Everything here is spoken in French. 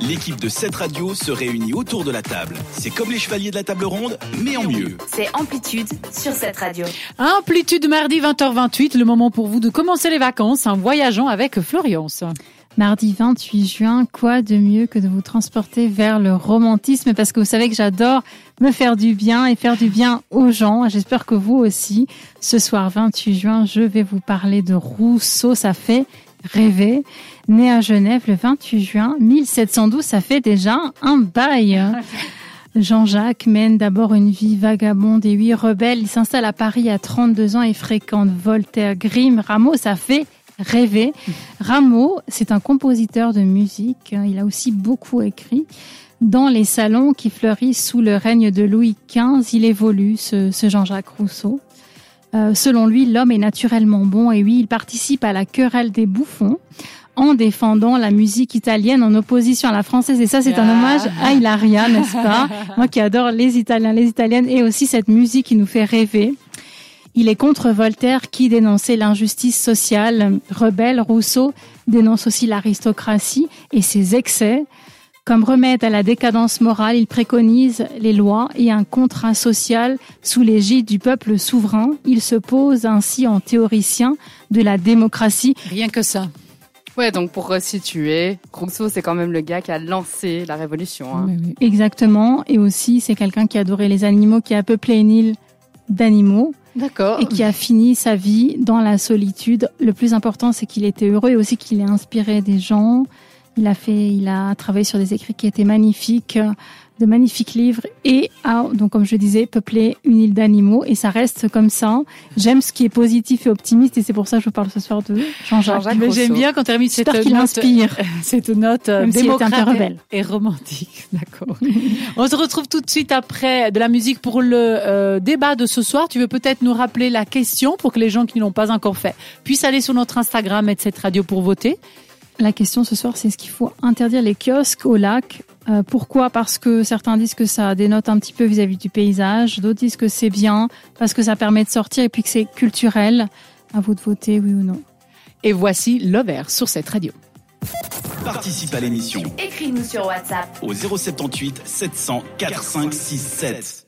L'équipe de cette radio se réunit autour de la table. C'est comme les chevaliers de la table ronde, mais en mieux. C'est Amplitude sur cette radio. Amplitude mardi 20h28, le moment pour vous de commencer les vacances en voyageant avec Florence. Mardi 28 juin, quoi de mieux que de vous transporter vers le romantisme? Parce que vous savez que j'adore me faire du bien et faire du bien aux gens. J'espère que vous aussi. Ce soir 28 juin, je vais vous parler de Rousseau. Ça fait rêver. Né à Genève le 28 juin 1712, ça fait déjà un bail. Jean-Jacques mène d'abord une vie vagabonde et huit rebelle. Il s'installe à Paris à 32 ans et fréquente Voltaire, Grimm, Rameau. Ça fait rêver. Rameau, c'est un compositeur de musique. Il a aussi beaucoup écrit. Dans les salons qui fleurissent sous le règne de Louis XV, il évolue, ce, Jean-Jacques Rousseau. Euh, selon lui, l'homme est naturellement bon et oui, il participe à la querelle des bouffons en défendant la musique italienne en opposition à la française. Et ça, c'est un hommage à Hilaria, n'est-ce pas Moi qui adore les Italiens, les Italiennes et aussi cette musique qui nous fait rêver. Il est contre Voltaire qui dénonçait l'injustice sociale. Rebelle, Rousseau dénonce aussi l'aristocratie et ses excès. Comme remède à la décadence morale, il préconise les lois et un contrat social sous l'égide du peuple souverain. Il se pose ainsi en théoricien de la démocratie. Rien que ça. Ouais, donc pour resituer, Rousseau, c'est quand même le gars qui a lancé la révolution. Hein. Exactement. Et aussi, c'est quelqu'un qui adorait les animaux, qui a peuplé une île d'animaux. D'accord. Et qui a fini sa vie dans la solitude. Le plus important, c'est qu'il était heureux et aussi qu'il ait inspiré des gens. Il a fait, il a travaillé sur des écrits qui étaient magnifiques de magnifiques livres et a, donc comme je disais, peuplé une île d'animaux et ça reste comme ça. J'aime ce qui est positif et optimiste et c'est pour ça que je parle ce soir de Jean-Jacques. Mais j'aime bien quand tu as mis cette note, inspire. cette note Même démocrate et romantique. D'accord. On se retrouve tout de suite après de la musique pour le euh, débat de ce soir. Tu veux peut-être nous rappeler la question pour que les gens qui n'ont pas encore fait puissent aller sur notre Instagram et cette radio pour voter. La question ce soir, c'est est-ce qu'il faut interdire les kiosques au lac euh, Pourquoi? Parce que certains disent que ça dénote un petit peu vis-à-vis du paysage, d'autres disent que c'est bien parce que ça permet de sortir et puis que c'est culturel. À vous de voter, oui ou non. Et voici Lover sur cette radio. Participe à l'émission. Écris-nous sur WhatsApp au 078 700 4567.